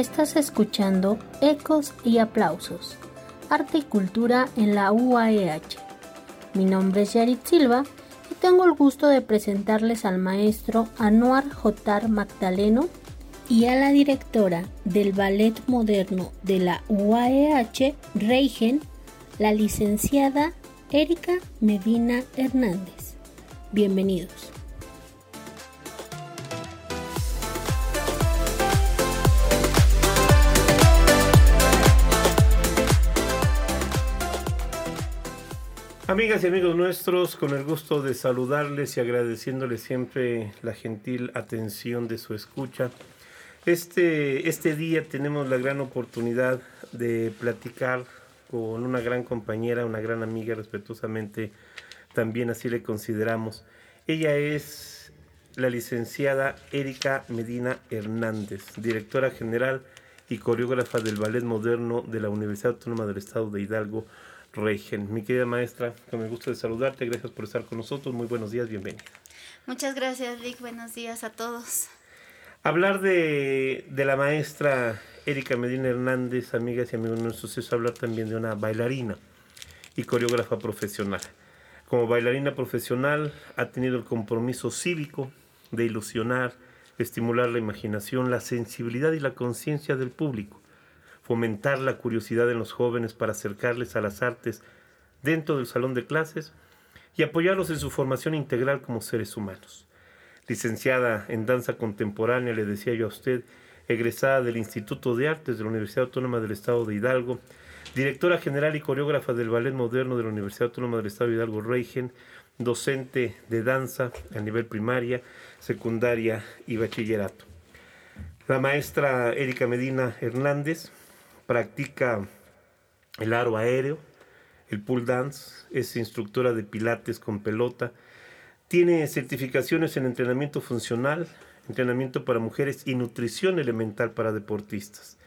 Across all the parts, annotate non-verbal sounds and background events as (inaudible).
Estás escuchando Ecos y Aplausos, Arte y Cultura en la UAEH. Mi nombre es Yarit Silva y tengo el gusto de presentarles al maestro Anuar Jotar Magdaleno y a la directora del Ballet Moderno de la UAEH, Reigen, la licenciada Erika Medina Hernández. Bienvenidos. Amigas y amigos nuestros, con el gusto de saludarles y agradeciéndoles siempre la gentil atención de su escucha. Este, este día tenemos la gran oportunidad de platicar con una gran compañera, una gran amiga, respetuosamente también así le consideramos. Ella es la licenciada Erika Medina Hernández, directora general y coreógrafa del Ballet Moderno de la Universidad Autónoma del Estado de Hidalgo, Regen. Mi querida maestra, con el gusto de saludarte, gracias por estar con nosotros, muy buenos días, bienvenida. Muchas gracias, Rick, buenos días a todos. Hablar de, de la maestra Erika Medina Hernández, amigas y amigos nuestros, es hablar también de una bailarina y coreógrafa profesional. Como bailarina profesional ha tenido el compromiso cívico de ilusionar, estimular la imaginación, la sensibilidad y la conciencia del público fomentar la curiosidad en los jóvenes para acercarles a las artes dentro del salón de clases y apoyarlos en su formación integral como seres humanos. Licenciada en danza contemporánea, le decía yo a usted, egresada del Instituto de Artes de la Universidad Autónoma del Estado de Hidalgo, directora general y coreógrafa del Ballet Moderno de la Universidad Autónoma del Estado de Hidalgo, Reigen, docente de danza a nivel primaria, secundaria y bachillerato. La maestra Erika Medina Hernández practica el aro aéreo, el pool dance, es instructora de pilates con pelota, tiene certificaciones en entrenamiento funcional, entrenamiento para mujeres y nutrición elemental para deportistas.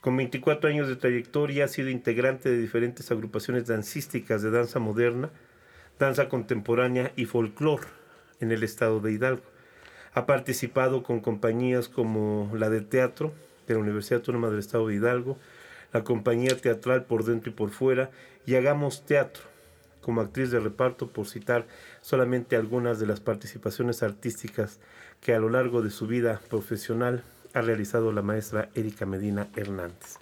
Con 24 años de trayectoria ha sido integrante de diferentes agrupaciones dancísticas de danza moderna, danza contemporánea y folclore en el estado de Hidalgo. Ha participado con compañías como la de teatro de la Universidad Autónoma del Estado de Hidalgo, la compañía teatral por dentro y por fuera y hagamos teatro como actriz de reparto por citar solamente algunas de las participaciones artísticas que a lo largo de su vida profesional ha realizado la maestra Erika Medina Hernández.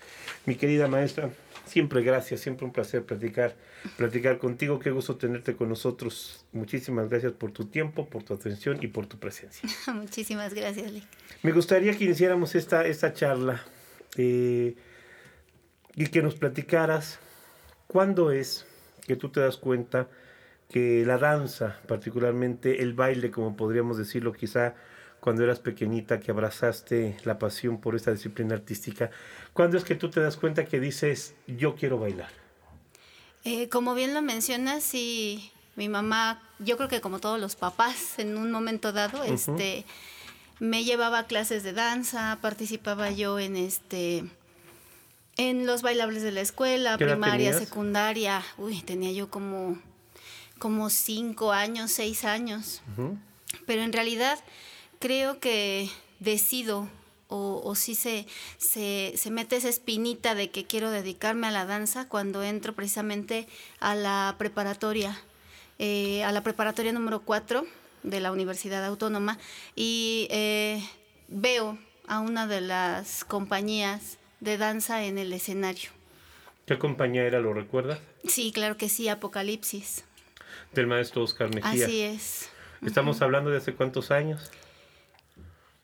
Mi querida maestra, siempre gracias, siempre un placer platicar, platicar contigo, qué gusto tenerte con nosotros. Muchísimas gracias por tu tiempo, por tu atención y por tu presencia. (laughs) Muchísimas gracias, Lick. Me gustaría que iniciáramos esta, esta charla. Eh, y que nos platicaras cuándo es que tú te das cuenta que la danza, particularmente el baile, como podríamos decirlo quizá cuando eras pequeñita, que abrazaste la pasión por esta disciplina artística, ¿cuándo es que tú te das cuenta que dices, yo quiero bailar? Eh, como bien lo mencionas, sí, mi mamá, yo creo que como todos los papás, en un momento dado, este, me llevaba a clases de danza, participaba yo en este en los bailables de la escuela, primaria, secundaria, uy, tenía yo como, como cinco años, seis años. Pero en realidad creo que decido o, o sí se, se, se, mete esa espinita de que quiero dedicarme a la danza cuando entro precisamente a la preparatoria, eh, a la preparatoria número cuatro de la Universidad Autónoma. Y eh, veo a una de las compañías de danza en el escenario. ¿Qué compañía era, lo recuerdas? Sí, claro que sí, Apocalipsis. Del maestro Oscar Mejía. Así es. ¿Estamos hablando de hace cuántos años?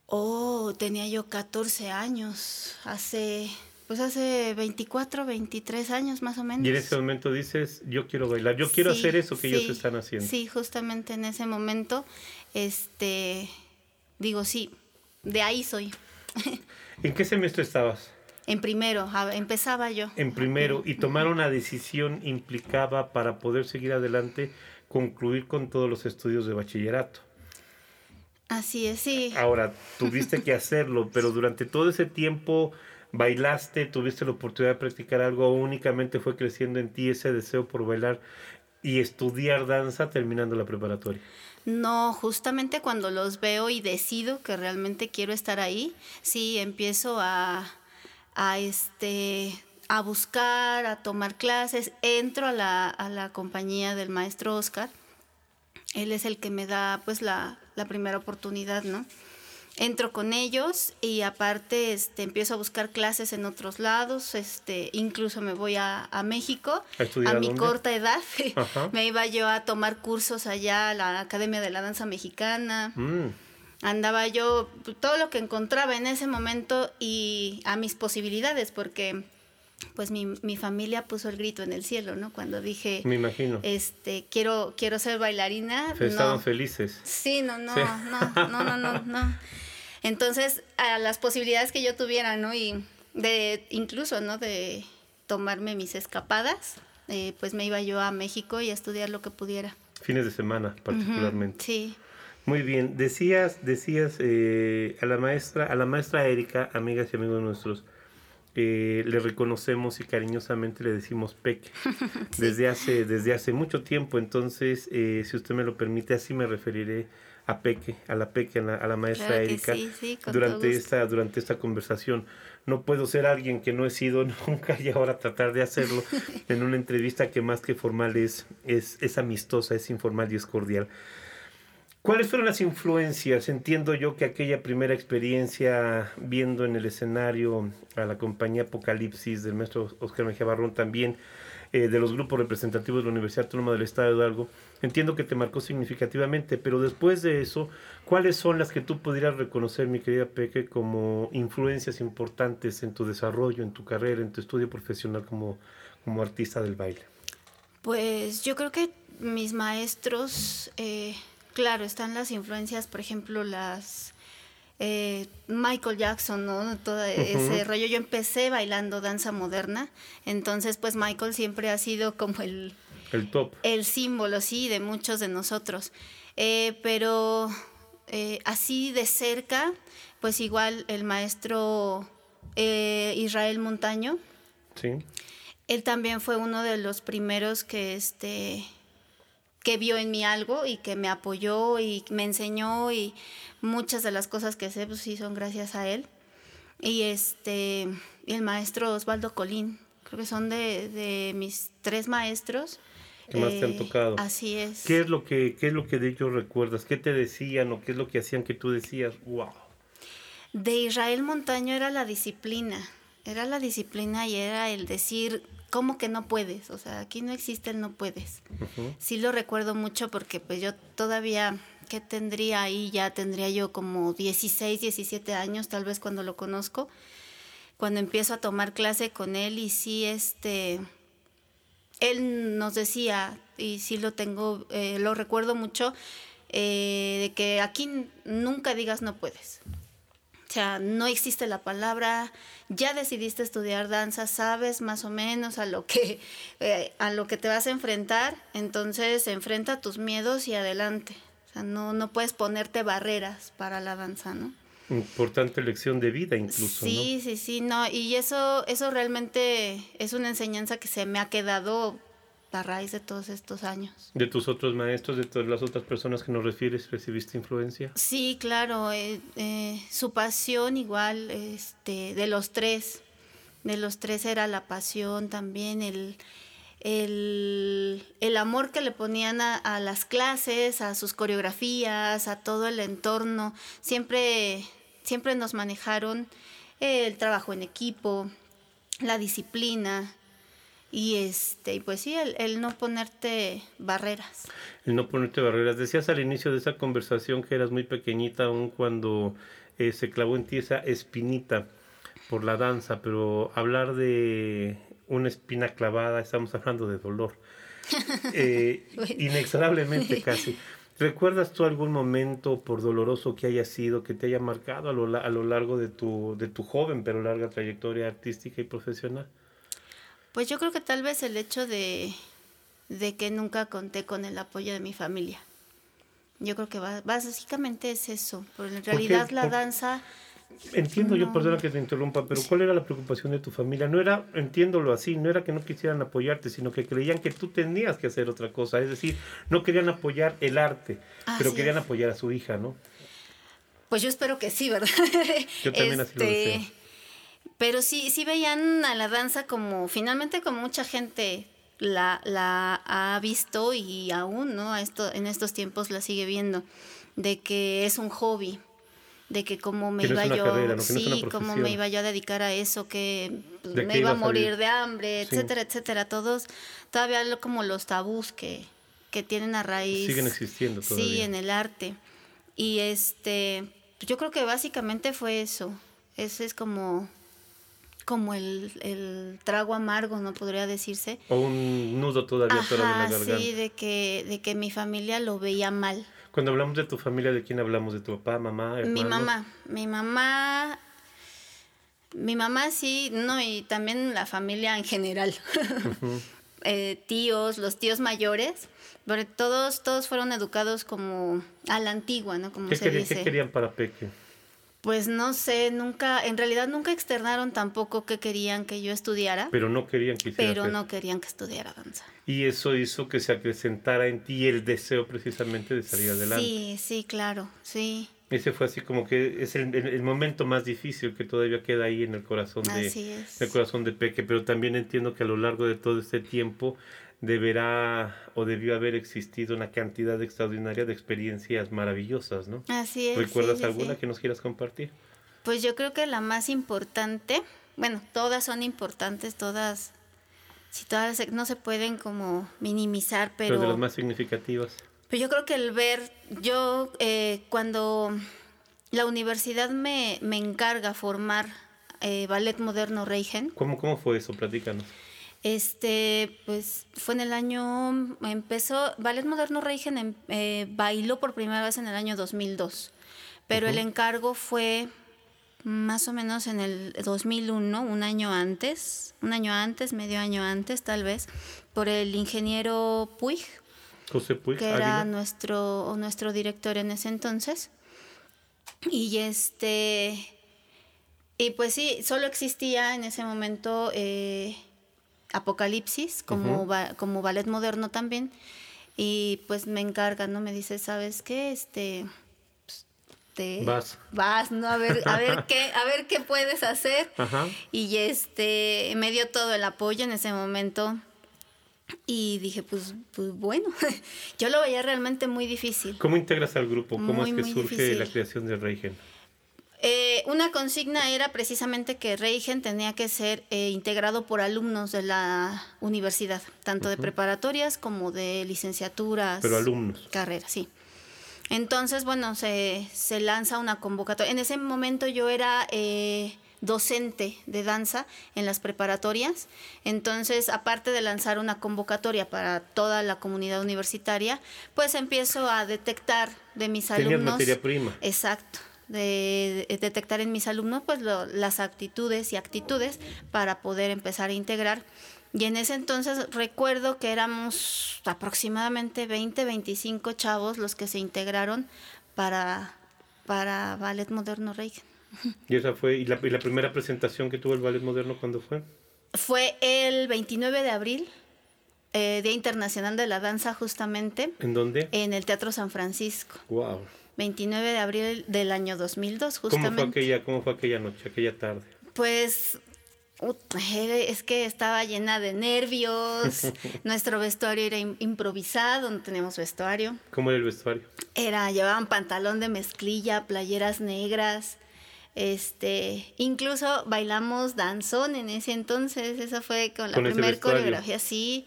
Oh, tenía yo 14 años, hace, pues hace 24, 23 años más o menos. Y en ese momento dices, yo quiero bailar, yo quiero hacer eso que ellos están haciendo. Sí, justamente en ese momento, este, digo, sí, de ahí soy. ¿En qué semestre estabas? En primero, empezaba yo. En primero, y tomar una decisión implicaba para poder seguir adelante, concluir con todos los estudios de bachillerato. Así es, sí. Ahora, (laughs) tuviste que hacerlo, pero durante todo ese tiempo bailaste, tuviste la oportunidad de practicar algo, únicamente fue creciendo en ti ese deseo por bailar y estudiar danza terminando la preparatoria. No, justamente cuando los veo y decido que realmente quiero estar ahí, sí, empiezo a a este a buscar, a tomar clases. Entro a la, a la compañía del maestro Oscar. Él es el que me da pues la, la primera oportunidad, ¿no? entro con ellos y aparte este, empiezo a buscar clases en otros lados, este, incluso me voy a, a México ¿A, mi corta edad, (laughs) me iba yo a tomar cursos allá a la Academia de la Danza Mexicana. Mm. Andaba yo todo lo que encontraba en ese momento y a mis posibilidades, porque pues mi, mi, familia puso el grito en el cielo, ¿no? Cuando dije, me imagino, este, quiero, quiero ser bailarina. Estaban felices. Sí, no, no, no, no, no, no, no. Entonces, a las posibilidades que yo tuviera, ¿no? Y de, incluso, ¿no? De tomarme mis escapadas, eh, pues me iba yo a México y a estudiar lo que pudiera. Fines de semana, particularmente. sí. Muy bien, decías, decías eh, a la maestra, a la maestra Erika, amigas y amigos nuestros, eh, le reconocemos y cariñosamente le decimos Peque (laughs) desde hace desde hace mucho tiempo entonces si usted me lo permite así me referiré a Peque, a la Peque, a la, maestra Erika, durante, esta, durante esta conversación. No puedo ser alguien que no he sido (laughs) nunca y ahora tratar de hacerlo (laughs) en una entrevista que más que formal es, es, amistosa, es informal y es cordial. ¿Cuáles fueron las influencias? Entiendo yo que aquella primera experiencia viendo en el escenario a la compañía Apocalipsis del maestro Oscar Mejía Barrón también eh, de los grupos representativos de la Universidad Autónoma del Estado de Hidalgo, entiendo que te marcó significativamente, pero después de eso, ¿cuáles son las que tú pudieras reconocer, mi querida Peque, como influencias importantes en tu desarrollo, en tu carrera, en tu estudio profesional como, como artista del baile? Pues yo creo que mis maestros, eh, claro, están las influencias, por ejemplo, las eh, Michael Jackson, ¿no? Todo ese rollo. Yo empecé bailando danza moderna, entonces pues Michael siempre ha sido como el... El top. El símbolo, sí, de muchos de nosotros. Eh, pero eh, así de cerca, pues igual el maestro Israel Montaño. Sí. Él también fue uno de los primeros que este que vio en mí algo y que me apoyó y me enseñó y muchas de las cosas que sé pues sí son gracias a él. Y este el maestro Osvaldo Colín, creo que son de, mis tres maestros. ¿Qué más te han eh, tocado? Así es. ¿Qué es lo que qué es lo que de ellos recuerdas? ¿Qué te decían o qué es lo que hacían que tú decías, "Wow"? De Israel Montaño era la disciplina. Era la disciplina y era el decir ¿cómo que no puedes? O sea, aquí no existe el no puedes. Sí lo recuerdo mucho porque pues yo todavía, ¿qué tendría ahí? Ya tendría yo como 16, 17 años tal vez cuando lo conozco, cuando empiezo a tomar clase con él y sí, este, él nos decía, y sí lo tengo, eh, lo recuerdo mucho, eh, de que aquí nunca digas no puedes. O sea, no existe la palabra, ya decidiste estudiar danza, sabes más o menos a lo que, (laughs) eh, a lo que te vas a enfrentar, entonces enfrenta tus miedos y adelante. O sea, no, no puedes ponerte barreras para la danza, ¿no? Importante lección de vida incluso. Sí, sí, sí, no, y eso, eso realmente es una enseñanza que se me ha quedado a raíz de todos estos años. ¿De tus otros maestros, de todas las otras personas que nos refieres, recibiste influencia? Sí, claro, eh, eh, su pasión igual, este, de los tres, de los tres era la pasión también, el, el, amor que le ponían a, las clases, a sus coreografías, a todo el entorno, siempre, siempre nos manejaron el trabajo en equipo, la disciplina, y este pues sí el, no ponerte barreras. El no ponerte barreras. Decías al inicio de esa conversación que eras muy pequeñita aún cuando eh, se clavó en ti esa espinita por la danza pero hablar de una espina clavada estamos hablando de dolor (laughs) eh, inexorablemente (laughs) casi. ¿Recuerdas tú algún momento, por doloroso que haya sido, que te haya marcado a lo, a lo largo de tu, de tu joven pero larga trayectoria artística y profesional? Pues yo creo que tal vez el hecho de, que nunca conté con el apoyo de mi familia. Yo creo que básicamente es eso. Pero en realidad la danza... Entiendo yo, perdona que te interrumpa, pero ¿cuál era la preocupación de tu familia? No era, entiéndolo así, no era que no quisieran apoyarte, sino que creían que tú tenías que hacer otra cosa. Es decir, no querían apoyar el arte, pero querían apoyar a su hija, ¿no? Pues yo espero que sí, ¿verdad? Yo también así lo deseo. Pero sí, sí veían a la danza como, finalmente como mucha gente la, la ha visto y aún, ¿no? A esto, en estos tiempos la sigue viendo, de que es un hobby, de que como me iba yo, sí, cómo me iba yo a dedicar a eso, que pues, me iba a morir de hambre, etcétera, etcétera. Todos, todavía como los tabús que, que tienen a raíz. Siguen existiendo todavía. Sí, en el arte. Y este, yo creo que básicamente fue eso. Ese es como como el, el, trago amargo, no podría decirse. O un nudo todavía Ajá, la garganta. Sí, de que, de que mi familia lo veía mal. Cuando hablamos de tu familia, ¿de quién hablamos? ¿De tu papá, mamá, hermanos? Mi mamá, mi mamá, mi mamá sí, no, y también la familia en general. (laughs) Eh, tíos, los tíos mayores, pero todos, todos fueron educados como a la antigua, ¿no? Como ¿Qué, se querían, dice. ¿Qué querían para Peque? Pues no sé, nunca, en realidad nunca externaron tampoco que querían que yo estudiara. Pero no querían que Pero hacer. no querían que estudiara danza. Y eso hizo que se acrecentara en ti el deseo precisamente de salir adelante. Sí, sí, claro, sí. Ese fue así como que es el, el, el momento más difícil que todavía queda ahí en el corazón de, Así es. el corazón de Peque, pero también entiendo que a lo largo de todo este tiempo deberá o debió haber existido una cantidad extraordinaria de experiencias maravillosas, ¿no? Así es. ¿Recuerdas sí, alguna sí. que nos quieras compartir? Pues yo creo que la más importante, bueno, todas son importantes, todas, si todas no se pueden como minimizar, Pero, pero, de las más significativas. pero yo creo que el ver, yo eh, cuando la universidad me, me encarga formar eh, ballet moderno Reigen, ¿Cómo, ¿Cómo fue eso? Platícanos. Este, pues fue en el año, empezó, Ballet Moderno Reigen em- eh, bailó por primera vez en el año 2002, pero el encargo fue más o menos en el 2001, un año antes, un año antes, medio año antes tal vez, por el ingeniero Puig, José Puig, que era nuestro, nuestro director en ese entonces. Y este. Y pues sí, solo existía en ese momento eh, Apocalipsis como, ba- como ballet moderno también. Y pues me encargan, ¿no? Me dice, ¿sabes qué? Este. pues, te- Vas. Vas, ¿no? A ver, a ver qué, a ver qué puedes hacer. (laughs) Ajá. Y este, me dio todo el apoyo en ese momento. Y dije, pues, pues bueno, (laughs) yo lo veía realmente muy difícil. ¿Cómo integras al grupo? ¿Cómo Muy, es que surge difícil. la creación de Reigen? Eh, una consigna era precisamente que Reigen tenía que ser eh, integrado por alumnos de la universidad, tanto de preparatorias como de licenciaturas. Pero alumnos. Carreras, sí. Entonces, bueno, se, se lanza una convocatoria. En ese momento yo era eh, docente de danza en las preparatorias. Entonces, aparte de lanzar una convocatoria para toda la comunidad universitaria, pues empiezo a detectar de mis Tenías alumnos. materia prima. Exacto. De, de detectar en mis alumnos pues lo- las actitudes y actitudes para poder empezar a integrar. Y en ese entonces recuerdo que éramos aproximadamente 20, 25 chavos los que se integraron para, para Ballet Moderno Reigen. Y esa fue, y la, y la primera presentación que tuvo el ballet moderno, ¿cuándo fue? Fue el 29 de abril, eh, Día Internacional de la Danza justamente, ¿En dónde? en el Teatro San Francisco. Wow. 29 de abril del año 2002 ¿Cómo justamente. fue aquella, cómo fue aquella noche, aquella tarde? Pues eh, es que estaba llena de nervios. (laughs) Nuestro vestuario era im- improvisado, no tenemos vestuario. ¿Cómo era el vestuario? Era, llevaban pantalón de mezclilla, playeras negras. Este, incluso bailamos danzón en ese entonces, esa fue con la primera coreografía, sí.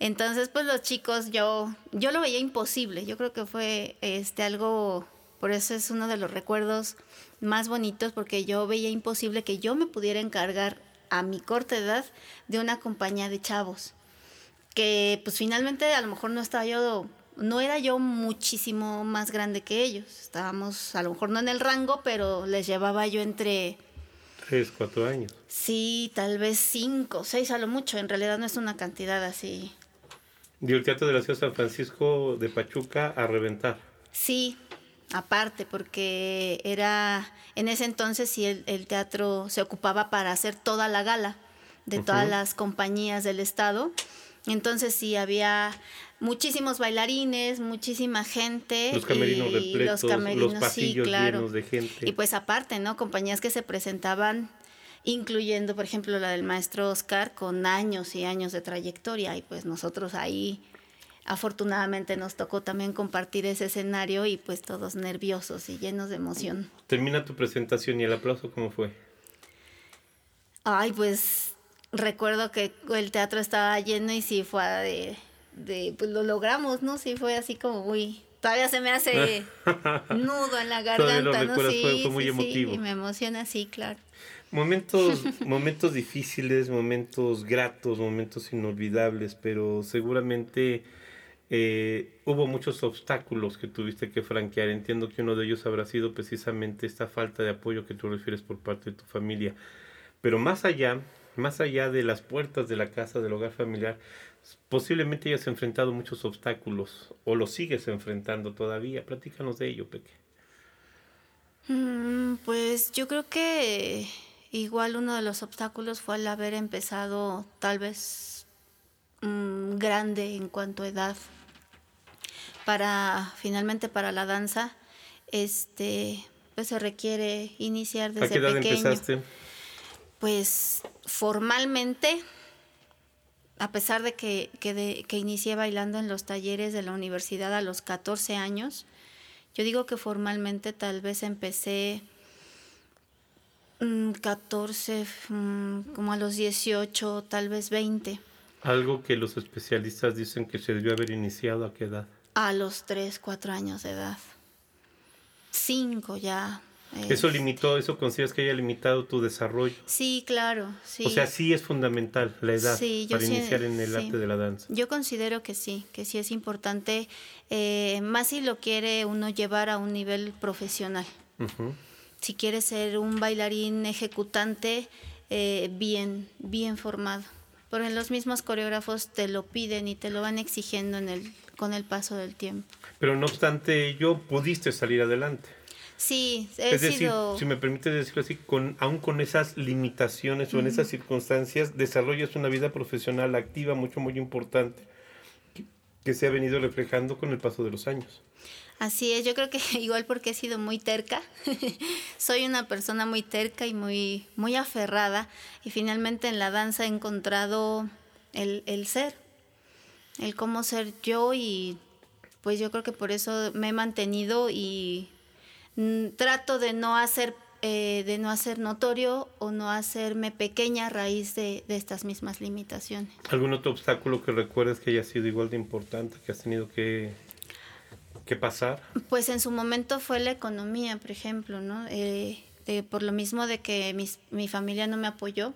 Entonces, pues los chicos, yo, yo lo veía imposible. Yo creo que fue este algo, por eso es uno de los recuerdos más bonitos, porque yo veía imposible que yo me pudiera encargar a mi corta edad de una compañía de chavos. Que pues finalmente a lo mejor no estaba yo, no era yo muchísimo más grande que ellos. Estábamos a lo mejor no en el rango, pero les llevaba yo entre Tres, cuatro años. Sí, tal vez cinco, seis a lo mucho. En realidad no es una cantidad así. Dio el Teatro de la Ciudad de San Francisco de Pachuca a reventar. Sí, aparte, porque era, en ese entonces sí el, el teatro se ocupaba para hacer toda la gala de todas las compañías del estado. Entonces sí había muchísimos bailarines, muchísima gente. Los camerinos y repletos, los, camerinos, sí, pasillos claro. llenos de gente. Y pues aparte, ¿no? Compañías que se presentaban incluyendo, por ejemplo, la del maestro Oscar, con años y años de trayectoria. Y pues nosotros ahí, afortunadamente, nos tocó también compartir ese escenario y pues todos nerviosos y llenos de emoción. Termina tu presentación y el aplauso, ¿cómo fue? Ay, pues recuerdo que el teatro estaba lleno y sí fue de, de pues lo logramos, ¿no? Sí fue así como muy todavía se me hace (laughs) nudo en la garganta, ¿no? Sí, fue, muy emotivo. y me emociona, sí, claro. Momentos, momentos difíciles, momentos gratos, momentos inolvidables, pero seguramente eh, hubo muchos obstáculos que tuviste que franquear. Entiendo que uno de ellos habrá sido precisamente esta falta de apoyo que tú refieres por parte de tu familia. Pero más allá, más allá de las puertas de la casa, del hogar familiar, posiblemente hayas enfrentado muchos obstáculos o los sigues enfrentando todavía. Platícanos de ello, Peque. Mm, pues yo creo que igual uno de los obstáculos fue el haber empezado tal vez mm, grande en cuanto a edad para finalmente para la danza este pues se requiere iniciar desde ¿A qué edad empezaste? Pues formalmente a pesar de que, que, inicié bailando en los talleres de la universidad a los 14 años, yo digo que formalmente tal vez empecé 14, mm, mm, como a los 18, tal vez 20. Algo que los especialistas dicen que se debió haber iniciado a qué edad? A los 3, 4 años de edad. 5 ya, ¿Eso limitó, eso consideras que haya limitado tu desarrollo? Sí, claro, sí. O sea, sí es fundamental la edad para iniciar en el arte de la danza. Yo considero que sí, que sí es importante, eh, más si lo quiere uno llevar a un nivel profesional. Si quiere ser un bailarín ejecutante, eh, bien, bien formado. Porque los mismos coreógrafos te lo piden y te lo van exigiendo en el, con el paso del tiempo. Pero no obstante ello, pudiste salir adelante. Sí, he es decir, si me permite decirlo así, con, aún con esas limitaciones o en esas circunstancias, desarrollas una vida profesional activa mucho, muy importante, que, se ha venido reflejando con el paso de los años. Así es, yo creo que (laughs) igual porque he sido muy terca, (laughs) soy una persona muy terca y muy, muy aferrada y finalmente en la danza he encontrado el, el ser, el cómo ser yo y pues yo creo que por eso me he mantenido y trato de no hacer eh, de no hacer notorio o no hacerme pequeña a raíz de, estas mismas limitaciones. ¿Algún otro obstáculo que recuerdes que haya sido igual de importante, que has tenido que, que pasar? Pues en su momento fue la economía, por ejemplo, ¿no? Eh, por lo mismo de que mi familia no me apoyó,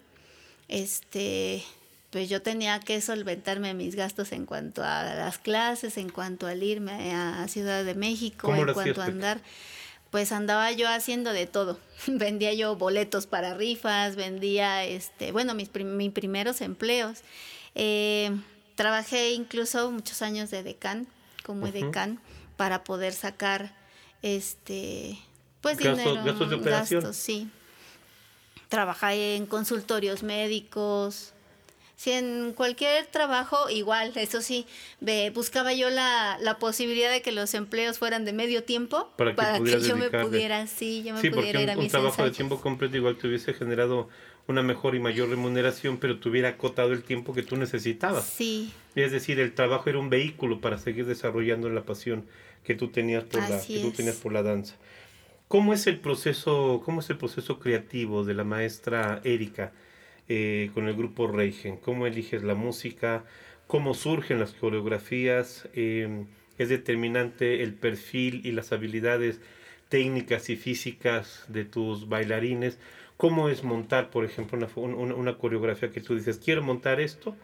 este, pues yo tenía que solventarme mis gastos en cuanto a las clases, en cuanto al irme a Ciudad de México, en cuanto a andar pues andaba yo haciendo de todo. (laughs) vendía yo boletos para rifas, vendía, este, bueno, mis, mis primeros empleos. Eh, trabajé incluso muchos años de decán, como decán, para poder sacar, este, pues dinero, gastos de operación. Gastos, sí. Trabajé en consultorios médicos, si en cualquier trabajo, igual, eso sí, buscaba yo la, la, posibilidad de que los empleos fueran de medio tiempo para que, yo me pudiera, sí, yo me pudiera ir a un, un trabajo de tiempo completo igual te hubiese generado una mejor y mayor remuneración, pero te hubiera acotado el tiempo que tú necesitabas. Sí. Es decir, el trabajo era un vehículo para seguir desarrollando la pasión que tú tenías por, la, que tú tenías por la danza. ¿Cómo es el proceso, cómo es el proceso creativo de la maestra Erika? Eh, con el grupo Reigen? ¿Cómo eliges la música? ¿Cómo surgen las coreografías? Eh, ¿Es determinante el perfil y las habilidades técnicas y físicas de tus bailarines? ¿Cómo es montar, por ejemplo, una, una coreografía que tú dices, quiero montar esto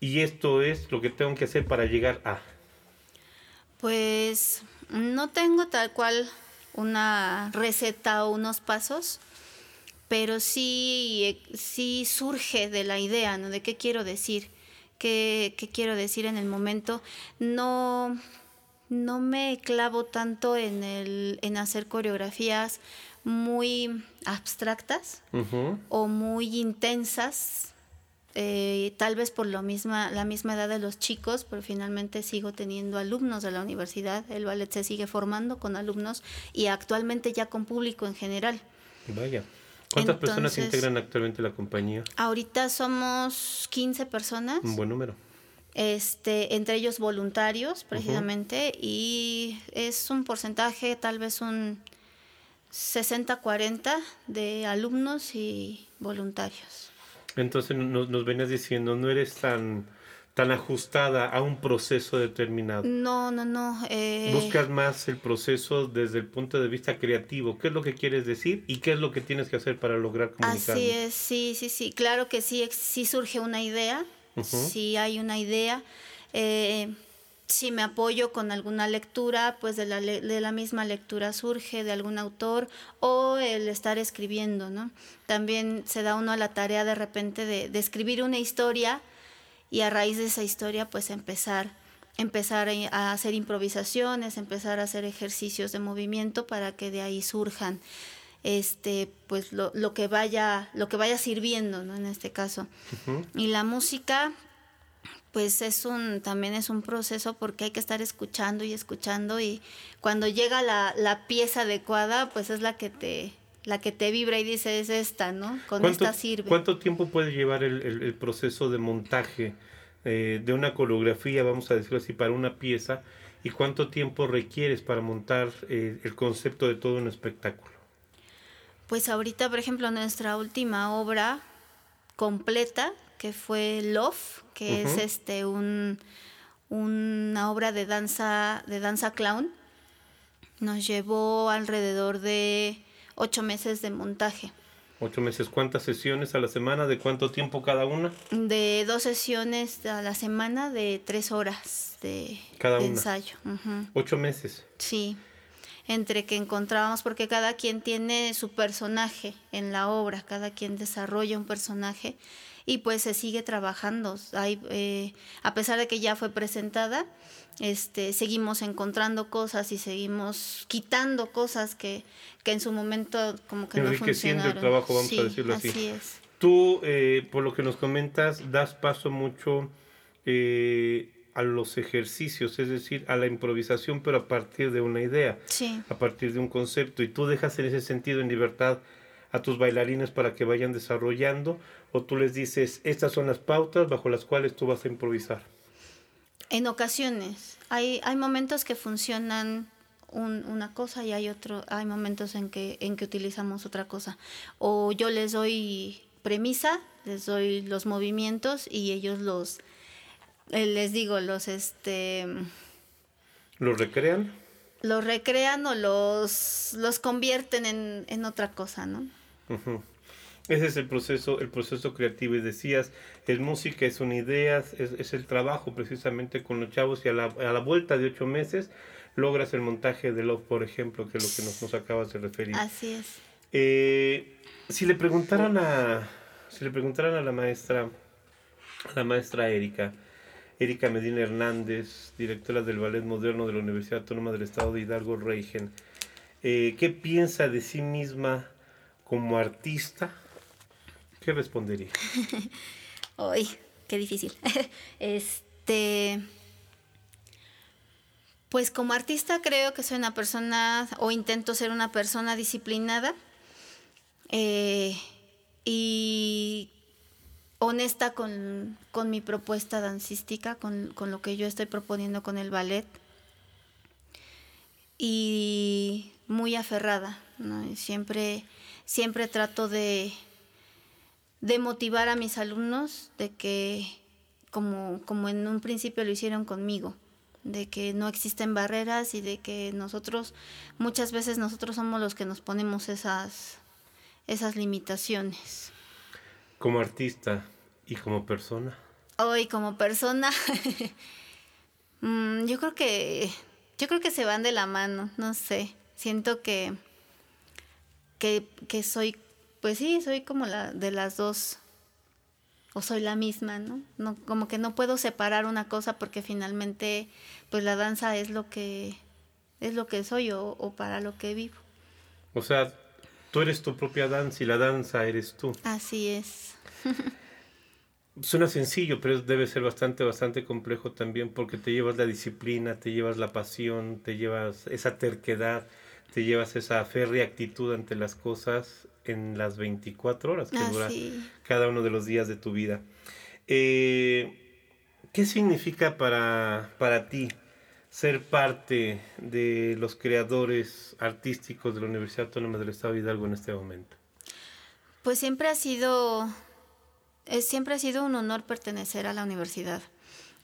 y esto es lo que tengo que hacer para llegar a? Pues no tengo tal cual una receta o unos pasos pero sí, sí surge de la idea, ¿no? De qué quiero decir, qué, qué quiero decir en el momento. No, no me clavo tanto en, el, en hacer coreografías muy abstractas o muy intensas, eh, tal vez por lo misma, la misma edad de los chicos, pero finalmente sigo teniendo alumnos de la universidad, el ballet se sigue formando con alumnos y actualmente ya con público en general. Vaya. ¿Cuántas personas integran actualmente la compañía? Ahorita somos 15 personas. Un buen número. Este, entre ellos voluntarios, precisamente, y es un porcentaje, tal vez un 60-40 de alumnos y voluntarios. Entonces nos, nos venías diciendo, no eres tan tan ajustada a un proceso determinado. No, no, no. Eh... Buscas más el proceso desde el punto de vista creativo. ¿Qué es lo que quieres decir y qué es lo que tienes que hacer para lograr comunicar? Así es, sí, sí, sí. Claro que sí, sí surge una idea, sí hay una idea. Eh, si me apoyo con alguna lectura, pues de la, de la misma lectura surge de algún autor o el estar escribiendo, ¿no? También se da uno a la tarea de repente de, de escribir una historia y a raíz de esa historia pues empezar empezar a hacer improvisaciones, empezar a hacer ejercicios de movimiento para que de ahí surjan este pues lo, lo que vaya lo que vaya sirviendo ¿no? en este caso y la música pues es un también es un proceso porque hay que estar escuchando y escuchando y cuando llega la, la pieza adecuada pues es la que te la que te vibra y dice es esta, ¿no? Con esta sirve. ¿Cuánto tiempo puede llevar el, proceso de montaje eh, de una coreografía, vamos a decirlo así, para una pieza? ¿Y cuánto tiempo requieres para montar eh, el concepto de todo un espectáculo? Pues ahorita, por ejemplo, nuestra última obra completa, que fue Love, que es este un, una obra de danza, de danza clown, nos llevó alrededor de ocho meses de montaje. Ocho meses, ¿cuántas sesiones a la semana? ¿De cuánto tiempo cada una? De dos sesiones a la semana de tres horas de, ensayo. Ocho meses. Sí, entre que encontrábamos, porque cada quien tiene su personaje en la obra, cada quien desarrolla un personaje y pues se sigue trabajando. Hay, eh, a pesar de que ya fue presentada, este, seguimos encontrando cosas y seguimos quitando cosas que, que en su momento como que no funcionaron. el trabajo, vamos a decirlo así. así es. Tú, eh, por lo que nos comentas, das paso mucho eh, a los ejercicios, es decir, a la improvisación, pero a partir de una idea, sí. a partir de un concepto, y tú dejas en ese sentido en libertad a tus bailarines para que vayan desarrollando, o tú les dices, estas son las pautas bajo las cuales tú vas a improvisar. En ocasiones. Hay, hay momentos que funcionan una cosa y hay otro, hay momentos en que, en que utilizamos otra cosa. O yo les doy premisa, les doy los movimientos y ellos los, eh, les digo, los este ¿Los recrean? Los recrean o los, los convierten en, en otra cosa, ¿no? Ese es el proceso, el proceso creativo. Y decías, es música, es una idea, es, es el trabajo precisamente con los chavos y a la, a la, vuelta de ocho meses logras el montaje de Love, por ejemplo, que es lo que nos, nos acabas de referir. Así es. Eh, si le preguntaran a, si le preguntaran a la maestra, a la maestra Erika, Erika Medina Hernández, directora del Ballet Moderno de la Universidad Autónoma del Estado de Hidalgo, Reigen, eh, ¿qué piensa de sí misma como artista? ¿Qué respondería? (laughs) Uy, qué difícil. (laughs) este. Pues como artista creo que soy una persona, o intento ser una persona disciplinada eh, y honesta con, mi propuesta dancística, con, con, lo que yo estoy proponiendo con el ballet. Y muy aferrada, siempre, siempre trato de, de motivar a mis alumnos de que, como, como en un principio lo hicieron conmigo, de que no existen barreras y de que nosotros, muchas veces nosotros somos los que nos ponemos esas, esas limitaciones. Como artista y como persona. Hoy como persona, (laughs) mm, yo creo que, yo creo que se van de la mano, no sé, siento que, que, que soy pues sí, soy como la de las dos. O soy la misma, ¿no? no como que no puedo separar una cosa porque finalmente, pues la danza es lo que es lo que soy o, o para lo que vivo. O sea, tú eres tu propia danza y la danza eres tú. Así es. (laughs) Suena sencillo, pero debe ser bastante, bastante complejo también porque te llevas la disciplina, te llevas la pasión, te llevas esa terquedad, te llevas esa férrea actitud ante las cosas en las 24 horas que Ah, dura sí. cada uno de los días de tu vida. Eh, ¿Qué significa para, para ti ser parte de los creadores artísticos de la Universidad Autónoma del Estado de Hidalgo en este momento? Pues siempre ha sido, es, siempre ha sido un honor pertenecer a la universidad.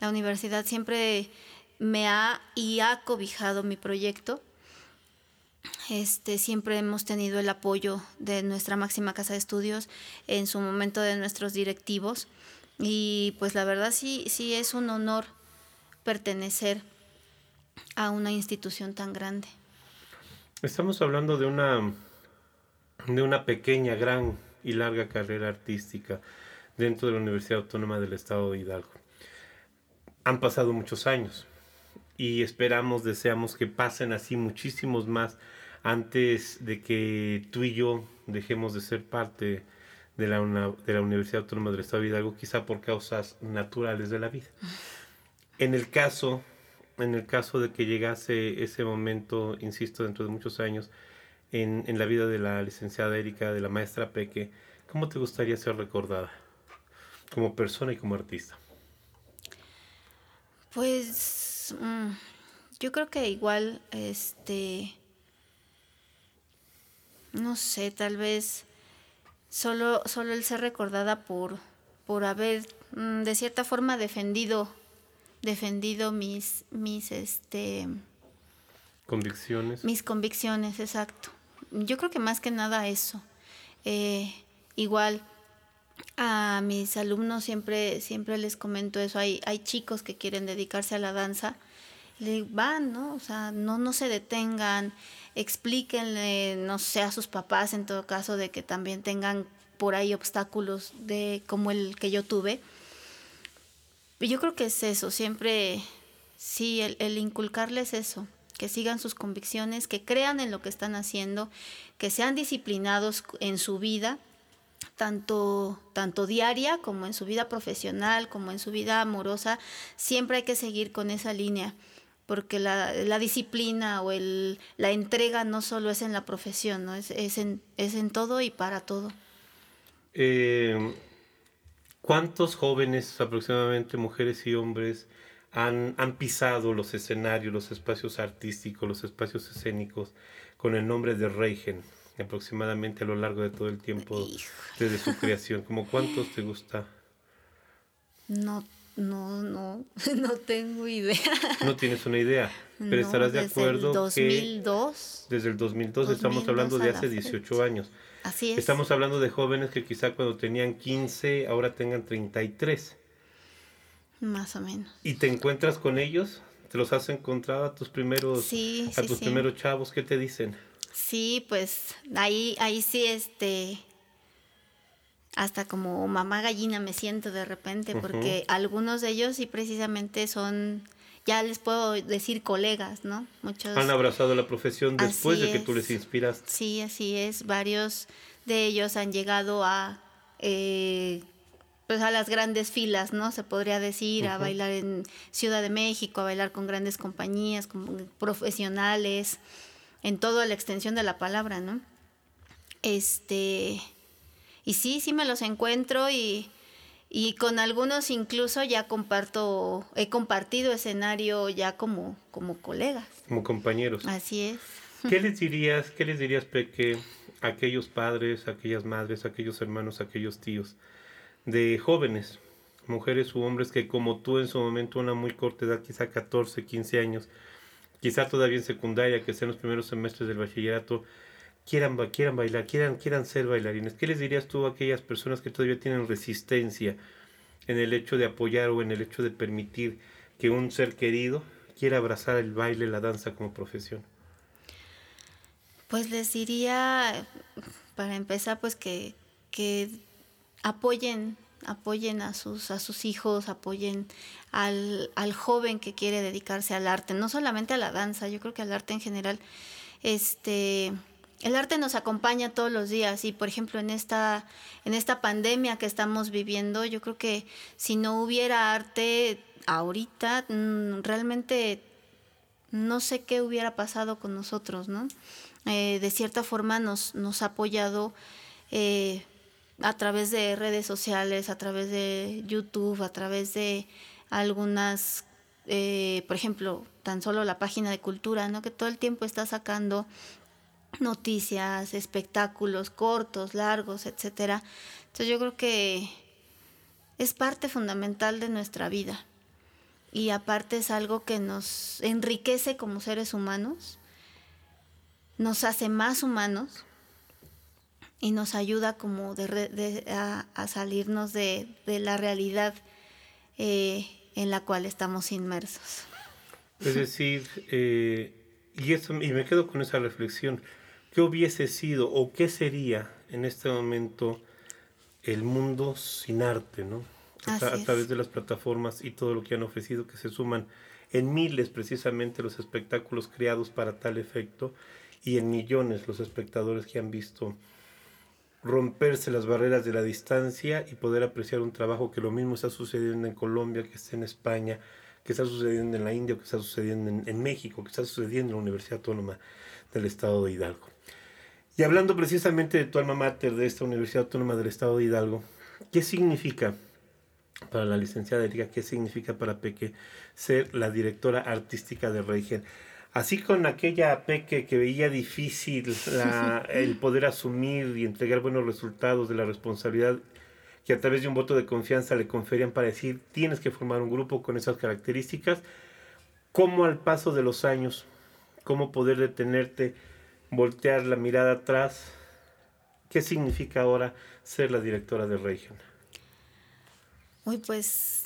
La universidad siempre me ha y ha cobijado mi proyecto. Este, siempre hemos tenido el apoyo de nuestra máxima casa de estudios, en su momento de nuestros directivos. Y pues la verdad sí, sí es un honor pertenecer a una institución tan grande. Estamos hablando de una, de una pequeña, gran y larga carrera artística dentro de la Universidad Autónoma del Estado de Hidalgo. Han pasado muchos años y esperamos, deseamos que pasen así muchísimos más antes de que tú y yo dejemos de ser parte de la, de la Universidad Autónoma del Estado de Hidalgo, quizá por causas naturales de la vida. En el caso, en el caso de que llegase ese momento, insisto, dentro de muchos años, en, en la vida de la licenciada Erika, de la maestra Peque, ¿cómo te gustaría ser recordada? Como persona y como artista. Pues mm, yo creo que igual, este, no sé, tal vez solo, solo el ser recordada por, por haber mm, de cierta forma defendido, defendido mis, mis, este, Convicciones. mis convicciones, exacto. Yo creo que más que nada eso. Eh, igual a mis alumnos siempre, siempre les comento eso. Hay, hay chicos que quieren dedicarse a la danza. Le van, ¿no? O sea, no, no se detengan, explíquenle, no sé, a sus papás en todo caso, de que también tengan por ahí obstáculos de como el que yo tuve. Y Yo creo que es eso, siempre, sí, el, el inculcarles eso, que sigan sus convicciones, que crean en lo que están haciendo, que sean disciplinados en su vida, tanto, tanto diaria como en su vida profesional, como en su vida amorosa, siempre hay que seguir con esa línea, porque la, la disciplina o el, la entrega no solo es en la profesión, ¿no? es, es, en, es en todo y para todo. Eh, ¿Cuántos jóvenes, aproximadamente mujeres y hombres, han, han pisado los escenarios, los espacios artísticos, los espacios escénicos con el nombre de Reigen, aproximadamente a lo largo de todo el tiempo desde su creación? ¿Cómo cuántos te gusta? No, no, no, (laughs) no tengo idea. No tienes una idea, pero No, estarás de desde acuerdo el que 2002, desde el 2002, estamos 2002 hablando de hace fecha. 18 años. así es. Estamos hablando de jóvenes que quizá cuando tenían 15, ahora tengan 33. Más o menos. ¿Y te encuentras con ellos? ¿Te los has encontrado a tus primeros, Sí, a sí, tus sí. primeros chavos? ¿Qué te dicen? Sí, pues ahí, ahí sí, este, hasta como mamá gallina me siento de repente, porque algunos de ellos sí precisamente son, ya les puedo decir colegas, ¿no? Muchos. Han abrazado la profesión después de que tú es. les inspiraste. Sí, así es. Varios de ellos han llegado a, eh, pues a las grandes filas, ¿no? Se podría decir, a bailar en Ciudad de México, a bailar con grandes compañías, con profesionales, en toda la extensión de la palabra, ¿no? Este, y sí, sí me los encuentro y, y con algunos incluso ya comparto, he compartido escenario ya como, como colegas. Como compañeros. Así es. ¿Qué les dirías, qué les dirías, Peque, a aquellos padres, a aquellas madres, a aquellos hermanos, a aquellos tíos, de jóvenes, mujeres u hombres que como tú en su momento, una muy corta edad, quizá 14, 15 años, quizá todavía en secundaria, que sean los primeros semestres del bachillerato, quieran, quieran bailar, quieran, quieran ser bailarines? ¿Qué les dirías tú a aquellas personas que todavía tienen resistencia en el hecho de apoyar o en el hecho de permitir que un ser querido quiera abrazar el baile, la danza como profesión? Pues les diría, para empezar, pues que, que apoyen, apoyen a sus, a sus hijos, apoyen al, al joven que quiere dedicarse al arte, no solamente a la danza, yo creo que al arte en general. Este, el arte nos acompaña todos los días y por ejemplo en esta, en esta pandemia que estamos viviendo, yo creo que si no hubiera arte ahorita, mm, realmente no sé qué hubiera pasado con nosotros, ¿no? Eh, de cierta forma nos, nos ha apoyado eh, a través de redes sociales, a través de YouTube, a través de algunas, eh, por ejemplo, tan solo la página de cultura, ¿no? Que todo el tiempo está sacando noticias, espectáculos cortos, largos, etcétera. Entonces yo creo que es parte fundamental de nuestra vida y aparte es algo que nos enriquece como seres humanos, nos hace más humanos y nos ayuda como de, a, salirnos de, la realidad eh, en la cual estamos inmersos. Es decir, eh, y, eso, y me quedo con esa reflexión, ¿qué hubiese sido o qué sería en este momento el mundo sin arte, ¿no? A, través de las plataformas y todo lo que han ofrecido, que se suman en miles precisamente los espectáculos creados para tal efecto y en millones los espectadores que han visto romperse las barreras de la distancia y poder apreciar un trabajo que lo mismo está sucediendo en Colombia, que está en España, que está sucediendo en la India, que está sucediendo en, en México, que está sucediendo en la Universidad Autónoma del Estado de Hidalgo. Y hablando precisamente de tu alma mater, de esta Universidad Autónoma del Estado de Hidalgo, ¿qué significa para la licenciada Erika, qué significa para Peque ser la directora artística de Reigen? Así con aquella Peque que veía difícil (laughs) el poder asumir y entregar buenos resultados de la responsabilidad que a través de un voto de confianza le conferían para decir tienes que formar un grupo con esas características, ¿cómo al paso de los años, cómo poder detenerte? voltear la mirada atrás. ¿Qué significa ahora ser la directora de Región? Uy, pues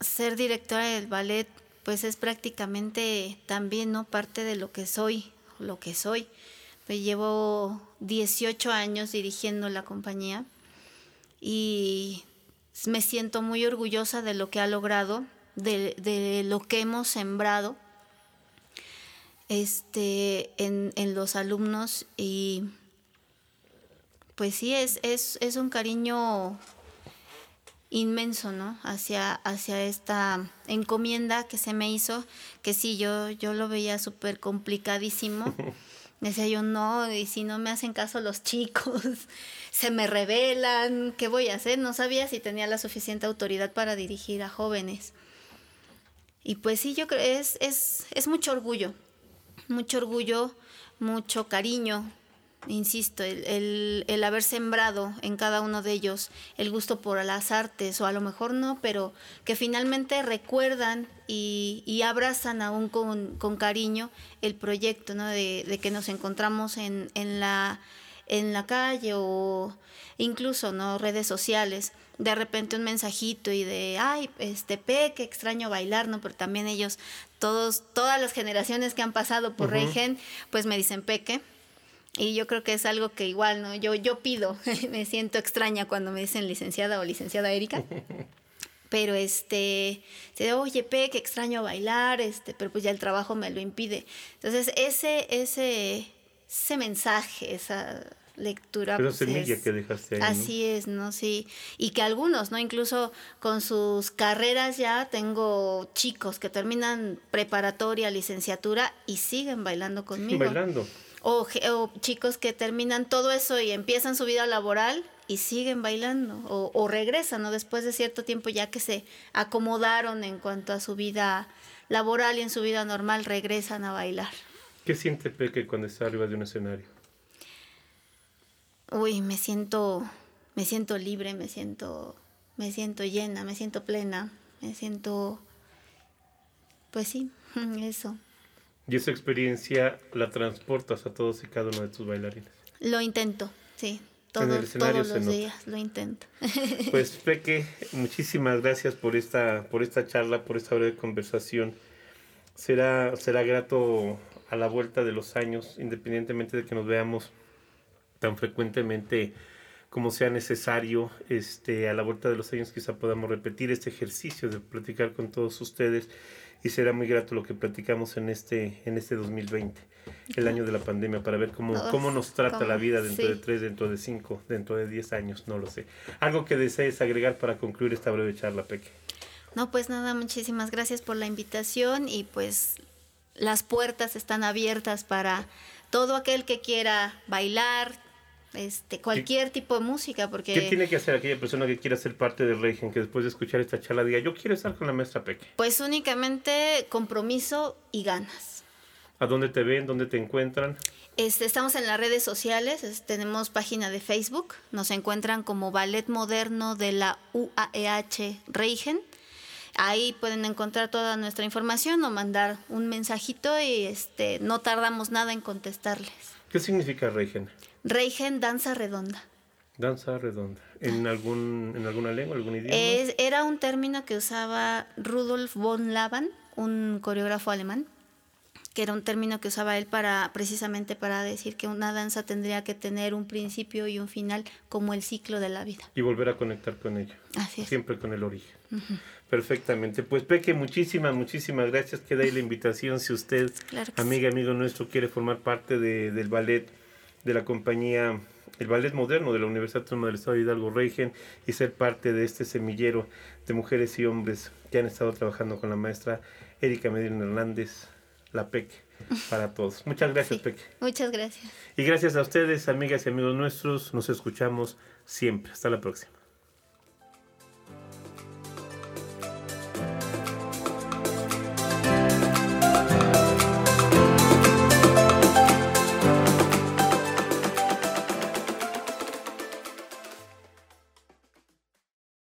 ser directora del ballet, pues es prácticamente también no parte de lo que soy, lo que soy. Pues llevo 18 años dirigiendo la compañía y me siento muy orgullosa de lo que ha logrado, de, de lo que hemos sembrado este, en, en los alumnos y pues sí, es, es, es un cariño inmenso, ¿no? Hacia, hacia esta encomienda que se me hizo, que sí, yo, yo lo veía súper complicadísimo. (laughs) Decía yo, no, y si no me hacen caso los chicos, (laughs) se me revelan, ¿qué voy a hacer? No sabía si tenía la suficiente autoridad para dirigir a jóvenes. Y pues sí, yo creo, es, es, es mucho orgullo, mucho orgullo, mucho cariño, insisto, el, el, haber sembrado en cada uno de ellos el gusto por las artes, o a lo mejor no, pero que finalmente recuerdan y, y abrazan aún con, con, cariño el proyecto, ¿no? De, de que nos encontramos en, en, la, en la calle o incluso, ¿no? Redes sociales de repente un mensajito y de, ay, este, Pe, que extraño bailar, ¿no? Pero también ellos, todos, todas las generaciones que han pasado por Regen, pues me dicen Peque. Y yo creo que es algo que igual, ¿no? Yo, yo pido, (laughs) me siento extraña cuando me dicen licenciada o licenciada Erika. (laughs) pero este, se oye, Pe, que extraño bailar, este, pero pues ya el trabajo me lo impide. Entonces, ese, ese, ese mensaje, esa lectura. Pero pues, semilla que dejaste ahí. Así es, ¿no? Sí. Y que algunos, ¿no? Incluso con sus carreras ya tengo chicos que terminan preparatoria, licenciatura y siguen bailando conmigo. Bailando. O, o, chicos que terminan todo eso y empiezan su vida laboral y siguen bailando o, o, regresan, ¿no? Después de cierto tiempo ya que se acomodaron en cuanto a su vida laboral y en su vida normal regresan a bailar. ¿Qué siente Peque cuando está arriba de un escenario? uy, me siento, me siento libre, me siento, me siento llena, me siento plena, me siento, pues sí, (laughs) eso. ¿Y esa experiencia la transportas a todos y cada uno de tus bailarines? Lo intento, sí. Todos, todos los días lo intento. (laughs) Pues Peque, muchísimas gracias por esta, por esta charla, por esta breve conversación. Será, será grato a la vuelta de los años, independientemente de que nos veamos tan frecuentemente como sea necesario, este, a la vuelta de los años quizá podamos repetir este ejercicio de platicar con todos ustedes y será muy grato lo que platicamos en este, en este 2020, el año de la pandemia, para ver cómo, cómo nos trata la vida dentro de tres, dentro de cinco, dentro de diez años, no lo sé. Algo que desees agregar para concluir esta breve charla, Peque. No, pues nada, muchísimas gracias por la invitación y pues las puertas están abiertas para todo aquel que quiera bailar, este, cualquier tipo de música, porque... ¿Qué tiene que hacer aquella persona que quiera ser parte del régimen, que después de escuchar esta charla diga, yo quiero estar con la maestra Peque? Pues únicamente compromiso y ganas. ¿A dónde te ven? ¿Dónde te encuentran? Este, estamos en las redes sociales, tenemos página de Facebook, nos encuentran como Ballet Moderno de la UAEH Reigen. Ahí pueden encontrar toda nuestra información o mandar un mensajito y este, no tardamos nada en contestarles. ¿Qué significa Reigen? Reigen, danza redonda. Danza redonda. ¿En, algún, en alguna lengua, algún idioma? era un término que usaba Rudolf von Laban, un coreógrafo alemán que era un término que usaba él para precisamente para decir que una danza tendría que tener un principio y un final como el ciclo de la vida. Y volver a conectar con ella. Así es. Siempre con el origen. Perfectamente. Pues Peque, muchísimas, muchísimas gracias. Queda ahí la invitación si usted, amiga, amigo nuestro, quiere formar parte de, del ballet de la compañía, el ballet moderno de la Universidad Autónoma del Estado de Hidalgo Reigen y ser parte de este semillero de mujeres y hombres que han estado trabajando con la maestra Erika Medina Hernández la PEC para todos. Muchas gracias, sí, Muchas gracias. Y gracias a ustedes, amigas y amigos nuestros. Nos escuchamos siempre. Hasta la próxima.